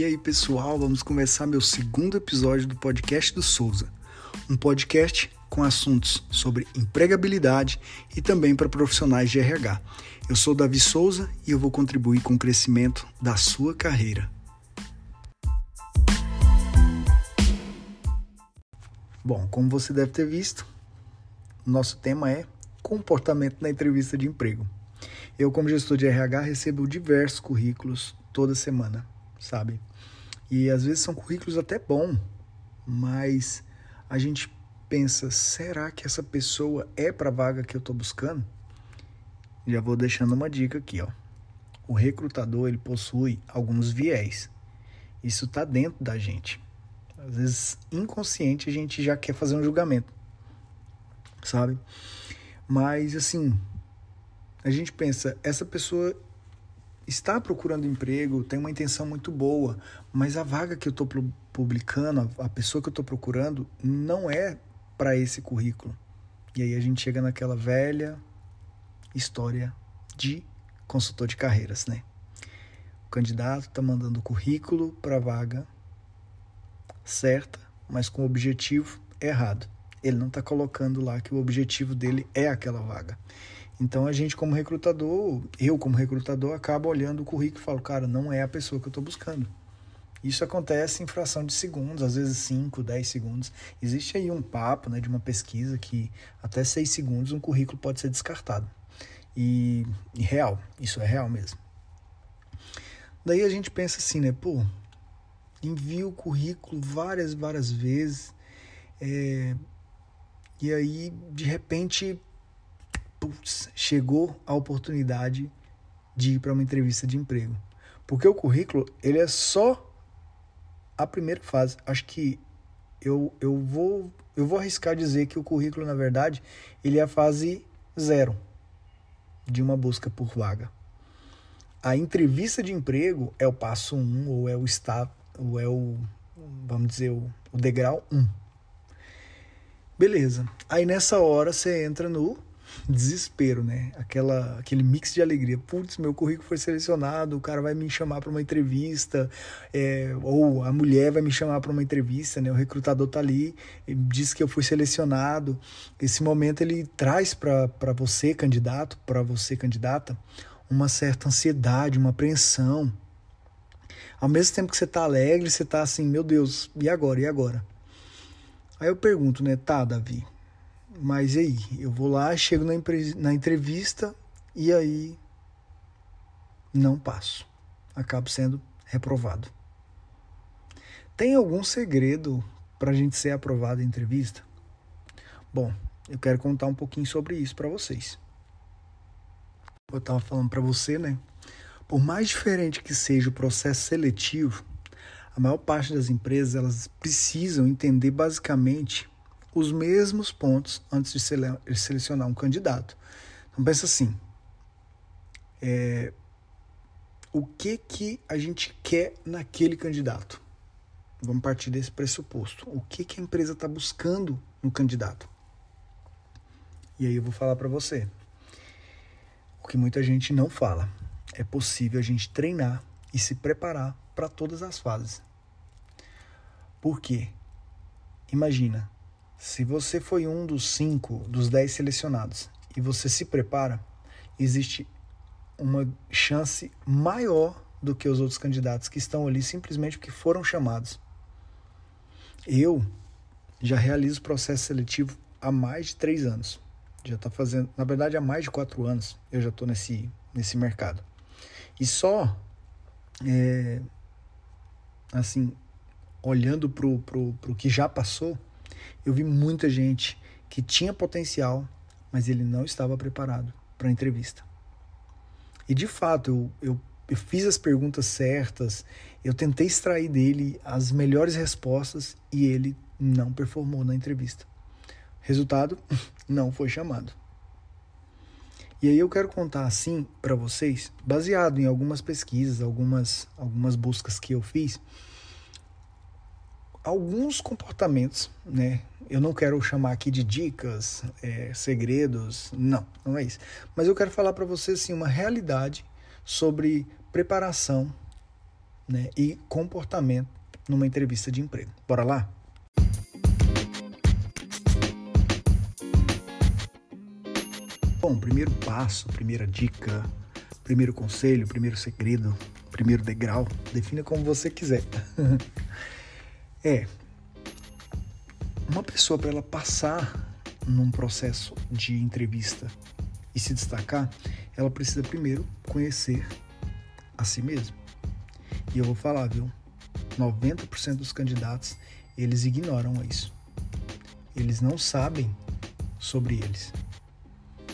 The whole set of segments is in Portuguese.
E aí, pessoal, vamos começar meu segundo episódio do podcast do Souza. Um podcast com assuntos sobre empregabilidade e também para profissionais de RH. Eu sou Davi Souza e eu vou contribuir com o crescimento da sua carreira. Bom, como você deve ter visto, nosso tema é comportamento na entrevista de emprego. Eu, como gestor de RH, recebo diversos currículos toda semana, sabe? E às vezes são currículos até bom, mas a gente pensa, será que essa pessoa é para a vaga que eu estou buscando? Já vou deixando uma dica aqui, ó. O recrutador ele possui alguns viés. Isso está dentro da gente. Às vezes inconsciente a gente já quer fazer um julgamento, sabe? Mas assim, a gente pensa, essa pessoa está procurando emprego, tem uma intenção muito boa, mas a vaga que eu estou publicando, a pessoa que eu estou procurando, não é para esse currículo. E aí a gente chega naquela velha história de consultor de carreiras, né? O candidato está mandando o currículo para a vaga certa, mas com o objetivo errado. Ele não está colocando lá que o objetivo dele é aquela vaga. Então a gente como recrutador, eu como recrutador, acabo olhando o currículo e falo, cara, não é a pessoa que eu estou buscando. Isso acontece em fração de segundos, às vezes 5, 10 segundos. Existe aí um papo né, de uma pesquisa que até 6 segundos um currículo pode ser descartado. E, e real, isso é real mesmo. Daí a gente pensa assim, né? Pô, envio o currículo várias, várias vezes. É, e aí, de repente, putz, chegou a oportunidade de ir para uma entrevista de emprego. Porque o currículo, ele é só a primeira fase. Acho que eu, eu, vou, eu vou arriscar dizer que o currículo, na verdade, ele é a fase zero de uma busca por vaga. A entrevista de emprego é o passo um, ou é o estado, ou é o, vamos dizer, o, o degrau um. Beleza. Aí nessa hora você entra no desespero, né? Aquela, aquele mix de alegria. Putz, meu currículo foi selecionado, o cara vai me chamar para uma entrevista, é, ou a mulher vai me chamar para uma entrevista, né? O recrutador tá ali, diz que eu fui selecionado. Esse momento ele traz para você, candidato, para você, candidata, uma certa ansiedade, uma apreensão. Ao mesmo tempo que você tá alegre, você tá assim, meu Deus, e agora? E agora? Aí eu pergunto, né, tá, Davi, mas aí? Eu vou lá, chego na, na entrevista e aí não passo. Acabo sendo reprovado. Tem algum segredo para a gente ser aprovado em entrevista? Bom, eu quero contar um pouquinho sobre isso para vocês. Eu estava falando para você, né? Por mais diferente que seja o processo seletivo, a maior parte das empresas elas precisam entender basicamente os mesmos pontos antes de selecionar um candidato. Então pensa assim, é, o que que a gente quer naquele candidato? Vamos partir desse pressuposto. O que que a empresa está buscando no candidato? E aí eu vou falar para você. O que muita gente não fala. É possível a gente treinar e se preparar para todas as fases. Por quê? Imagina, se você foi um dos cinco, dos dez selecionados e você se prepara, existe uma chance maior do que os outros candidatos que estão ali simplesmente porque foram chamados. Eu já realizo processo seletivo há mais de três anos. Já está fazendo, na verdade, há mais de quatro anos eu já estou nesse, nesse mercado. E só, é, assim, olhando para o que já passou, eu vi muita gente que tinha potencial, mas ele não estava preparado para a entrevista. E de fato, eu, eu, eu fiz as perguntas certas, eu tentei extrair dele as melhores respostas e ele não performou na entrevista. Resultado, não foi chamado. E aí eu quero contar assim para vocês, baseado em algumas pesquisas, algumas, algumas buscas que eu fiz, alguns comportamentos, né? Eu não quero chamar aqui de dicas, é, segredos, não, não é isso. Mas eu quero falar para você assim uma realidade sobre preparação né, e comportamento numa entrevista de emprego. Bora lá? Bom, primeiro passo, primeira dica, primeiro conselho, primeiro segredo, primeiro degrau, defina como você quiser. é uma pessoa para ela passar num processo de entrevista e se destacar, ela precisa primeiro conhecer a si mesma. E eu vou falar, viu? 90% dos candidatos, eles ignoram isso. Eles não sabem sobre eles.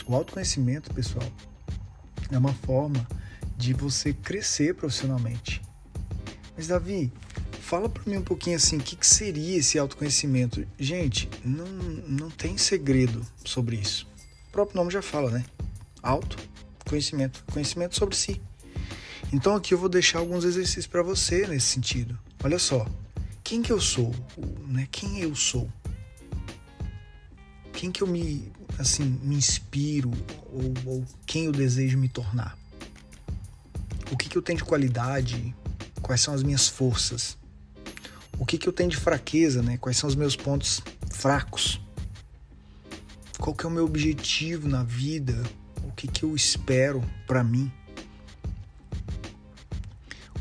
O autoconhecimento, pessoal, é uma forma de você crescer profissionalmente. Mas Davi, fala para mim um pouquinho assim, o que, que seria esse autoconhecimento? Gente, não, não tem segredo sobre isso. O próprio nome já fala, né? Autoconhecimento, conhecimento sobre si. Então aqui eu vou deixar alguns exercícios para você nesse sentido. Olha só, quem que eu sou, né? Quem eu sou? Quem que eu me, assim, me inspiro ou, ou quem eu desejo me tornar? O que que eu tenho de qualidade? Quais são as minhas forças? O que que eu tenho de fraqueza, né? Quais são os meus pontos fracos? Qual que é o meu objetivo na vida? O que que eu espero para mim?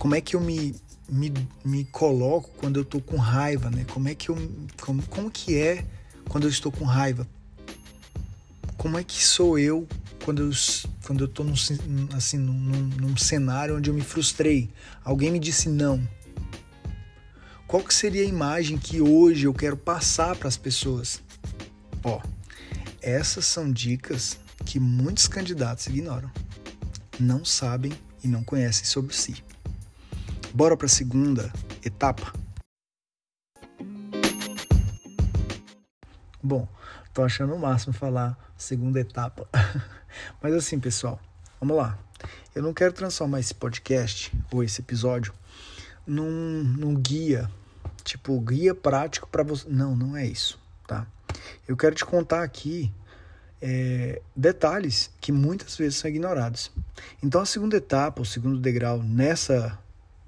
como é que eu me, me, me coloco quando eu estou com raiva, né? Como é que eu como, como que é quando eu estou com raiva? Como é que sou eu quando eu quando eu tô num, assim num, num cenário onde eu me frustrei? Alguém me disse não. Qual que seria a imagem que hoje eu quero passar para as pessoas? Ó, essas são dicas que muitos candidatos ignoram. Não sabem e não conhecem sobre si. Bora para a segunda etapa? Bom, tô achando o máximo falar segunda etapa. Mas assim, pessoal, vamos lá. Eu não quero transformar esse podcast ou esse episódio num, num guia, tipo guia prático para você. Não, não é isso, tá? Eu quero te contar aqui é, detalhes que muitas vezes são ignorados. Então, a segunda etapa, o segundo degrau nessa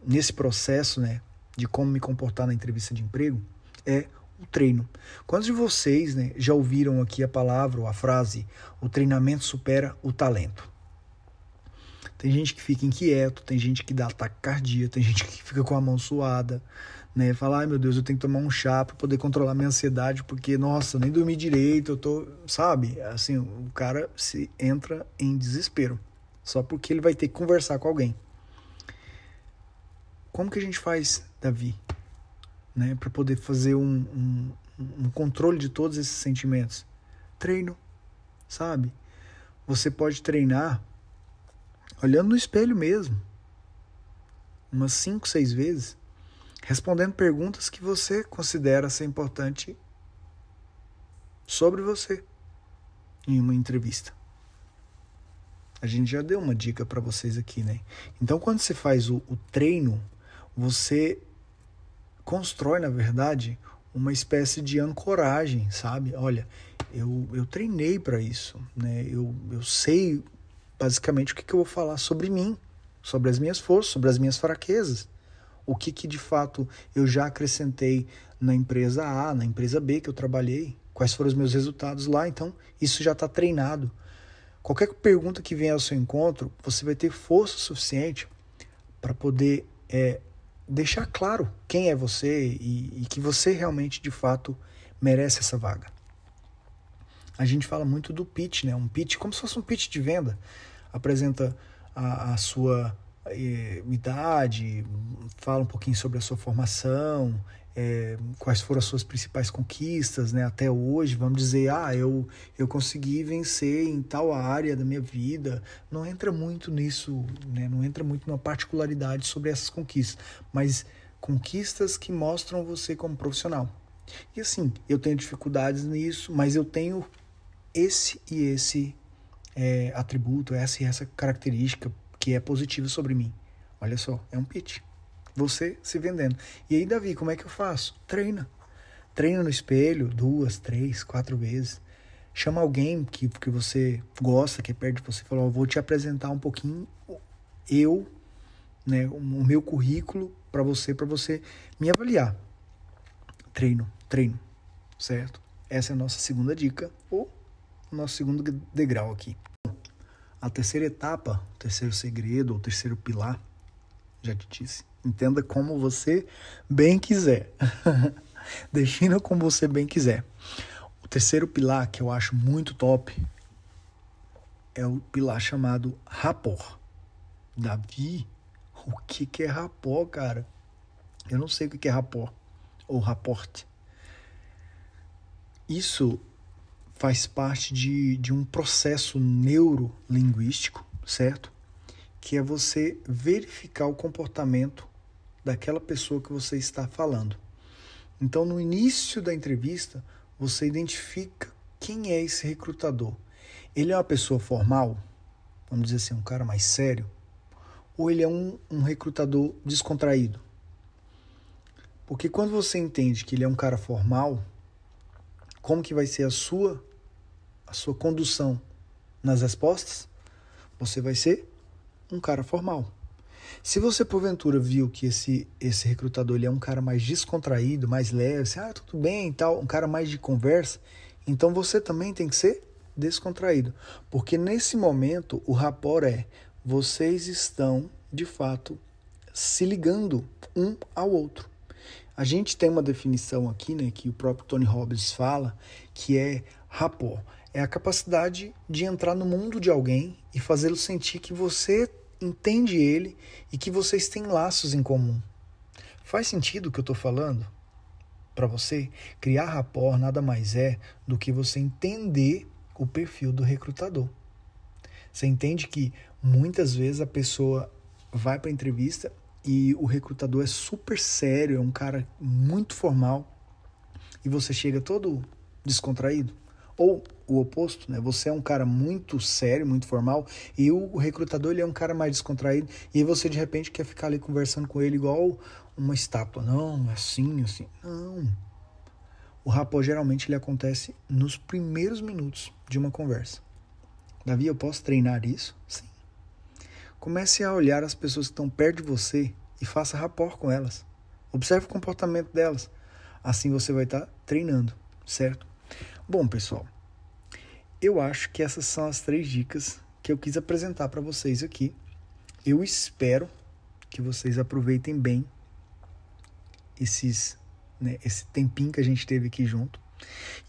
nesse processo, né, de como me comportar na entrevista de emprego, é o treino. Quantos de vocês, né, já ouviram aqui a palavra ou a frase: o treinamento supera o talento? Tem gente que fica inquieto, tem gente que dá ataque cardíaco, tem gente que fica com a mão suada, né? Fala, ai meu Deus, eu tenho que tomar um chá para poder controlar minha ansiedade, porque, nossa, nem dormi direito, eu tô. Sabe? Assim, o cara se entra em desespero, só porque ele vai ter que conversar com alguém. Como que a gente faz, Davi, né, para poder fazer um, um, um controle de todos esses sentimentos? Treino, sabe? Você pode treinar olhando no espelho mesmo, umas cinco, seis vezes, respondendo perguntas que você considera ser importante sobre você em uma entrevista. A gente já deu uma dica para vocês aqui, né? Então, quando você faz o, o treino você constrói, na verdade, uma espécie de ancoragem, sabe? Olha, eu, eu treinei para isso, né? Eu, eu sei basicamente o que, que eu vou falar sobre mim, sobre as minhas forças, sobre as minhas fraquezas. O que, que de fato eu já acrescentei na empresa A, na empresa B que eu trabalhei, quais foram os meus resultados lá. Então, isso já está treinado. Qualquer pergunta que venha ao seu encontro, você vai ter força suficiente para poder é, deixar claro quem é você e, e, que você realmente, de fato, merece essa vaga. A gente fala muito do pitch, né? Um pitch como se fosse um pitch de venda. Apresenta a, a sua eh, idade, fala um pouquinho sobre a sua formação, é, quais foram as suas principais conquistas né, até hoje. Vamos dizer, ah, eu, eu consegui vencer em tal área da minha vida. Não entra muito nisso, né, não entra muito na particularidade sobre essas conquistas, mas conquistas que mostram você como profissional. E assim, eu tenho dificuldades nisso, mas eu tenho esse e esse é, atributo, essa e essa característica que é positiva sobre mim. Olha só, é um pitch você se vendendo. E aí, Davi, como é que eu faço? Treina. Treina no espelho duas, três, quatro vezes. Chama alguém que, que você gosta, que é perto de você, e fala: oh, Vou te apresentar um pouquinho eu né, o meu currículo para você, para você me avaliar. Treino, treino, certo? Essa é a nossa segunda dica, ou o nosso segundo degrau aqui. A terceira etapa, o terceiro segredo, o terceiro pilar, já te disse, entenda como você bem quiser. Defina como você bem quiser. O terceiro pilar que eu acho muito top é o pilar chamado rapport. Davi, o que, que é rapport, cara? Eu não sei o que é rapport ou rapport. Isso faz parte de, de um processo neurolinguístico, certo? Que é você verificar o comportamento daquela pessoa que você está falando. Então, no início da entrevista, você identifica quem é esse recrutador. Ele é uma pessoa formal, vamos dizer assim, um cara mais sério, ou ele é um, um recrutador descontraído? Porque quando você entende que ele é um cara formal, como que vai ser a sua a sua condução nas respostas? Você vai ser um cara formal. Se você porventura viu que esse esse recrutador ele é um cara mais descontraído, mais leve, assim, ah, tudo bem e tal, um cara mais de conversa, então você também tem que ser descontraído, porque nesse momento o rapport é vocês estão de fato se ligando um ao outro. A gente tem uma definição aqui, né, que o próprio Tony Robbins fala, que é rapport. É a capacidade de entrar no mundo de alguém e fazê-lo sentir que você entende ele e que vocês têm laços em comum. Faz sentido o que eu estou falando? Para você, criar rapport nada mais é do que você entender o perfil do recrutador. Você entende que muitas vezes a pessoa vai para a entrevista e o recrutador é super sério, é um cara muito formal e você chega todo descontraído? Ou o oposto, né? Você é um cara muito sério, muito formal, e o recrutador ele é um cara mais descontraído, e você de repente quer ficar ali conversando com ele igual uma estátua. Não, assim, assim. Não. O rapó geralmente ele acontece nos primeiros minutos de uma conversa. Davi, eu posso treinar isso? Sim. Comece a olhar as pessoas que estão perto de você e faça rapport com elas. Observe o comportamento delas. Assim você vai estar treinando, certo? Bom, pessoal, eu acho que essas são as três dicas que eu quis apresentar para vocês aqui. Eu espero que vocês aproveitem bem esses, né, esse tempinho que a gente teve aqui junto.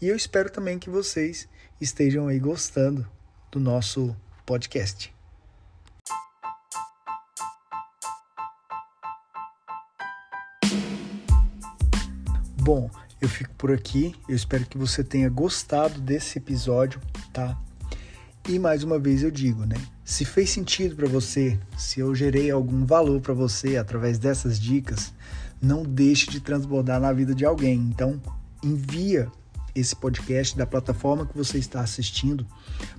E eu espero também que vocês estejam aí gostando do nosso podcast. Bom, eu fico por aqui. Eu espero que você tenha gostado desse episódio, tá? E mais uma vez eu digo, né? Se fez sentido para você, se eu gerei algum valor para você através dessas dicas, não deixe de transbordar na vida de alguém. Então, envia esse podcast da plataforma que você está assistindo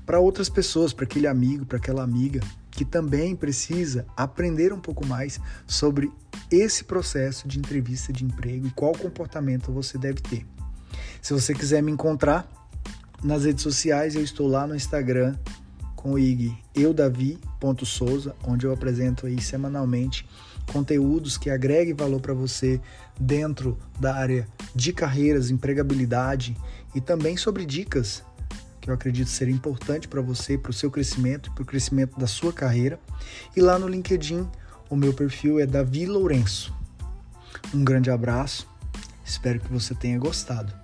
para outras pessoas, para aquele amigo, para aquela amiga que também precisa aprender um pouco mais sobre esse processo de entrevista de emprego e qual comportamento você deve ter. Se você quiser me encontrar nas redes sociais, eu estou lá no Instagram com o IG eudavi.souza, onde eu apresento aí semanalmente conteúdos que agreguem valor para você dentro da área de carreiras, empregabilidade e também sobre dicas eu acredito ser importante para você, para o seu crescimento, para o crescimento da sua carreira. E lá no LinkedIn, o meu perfil é Davi Lourenço. Um grande abraço, espero que você tenha gostado.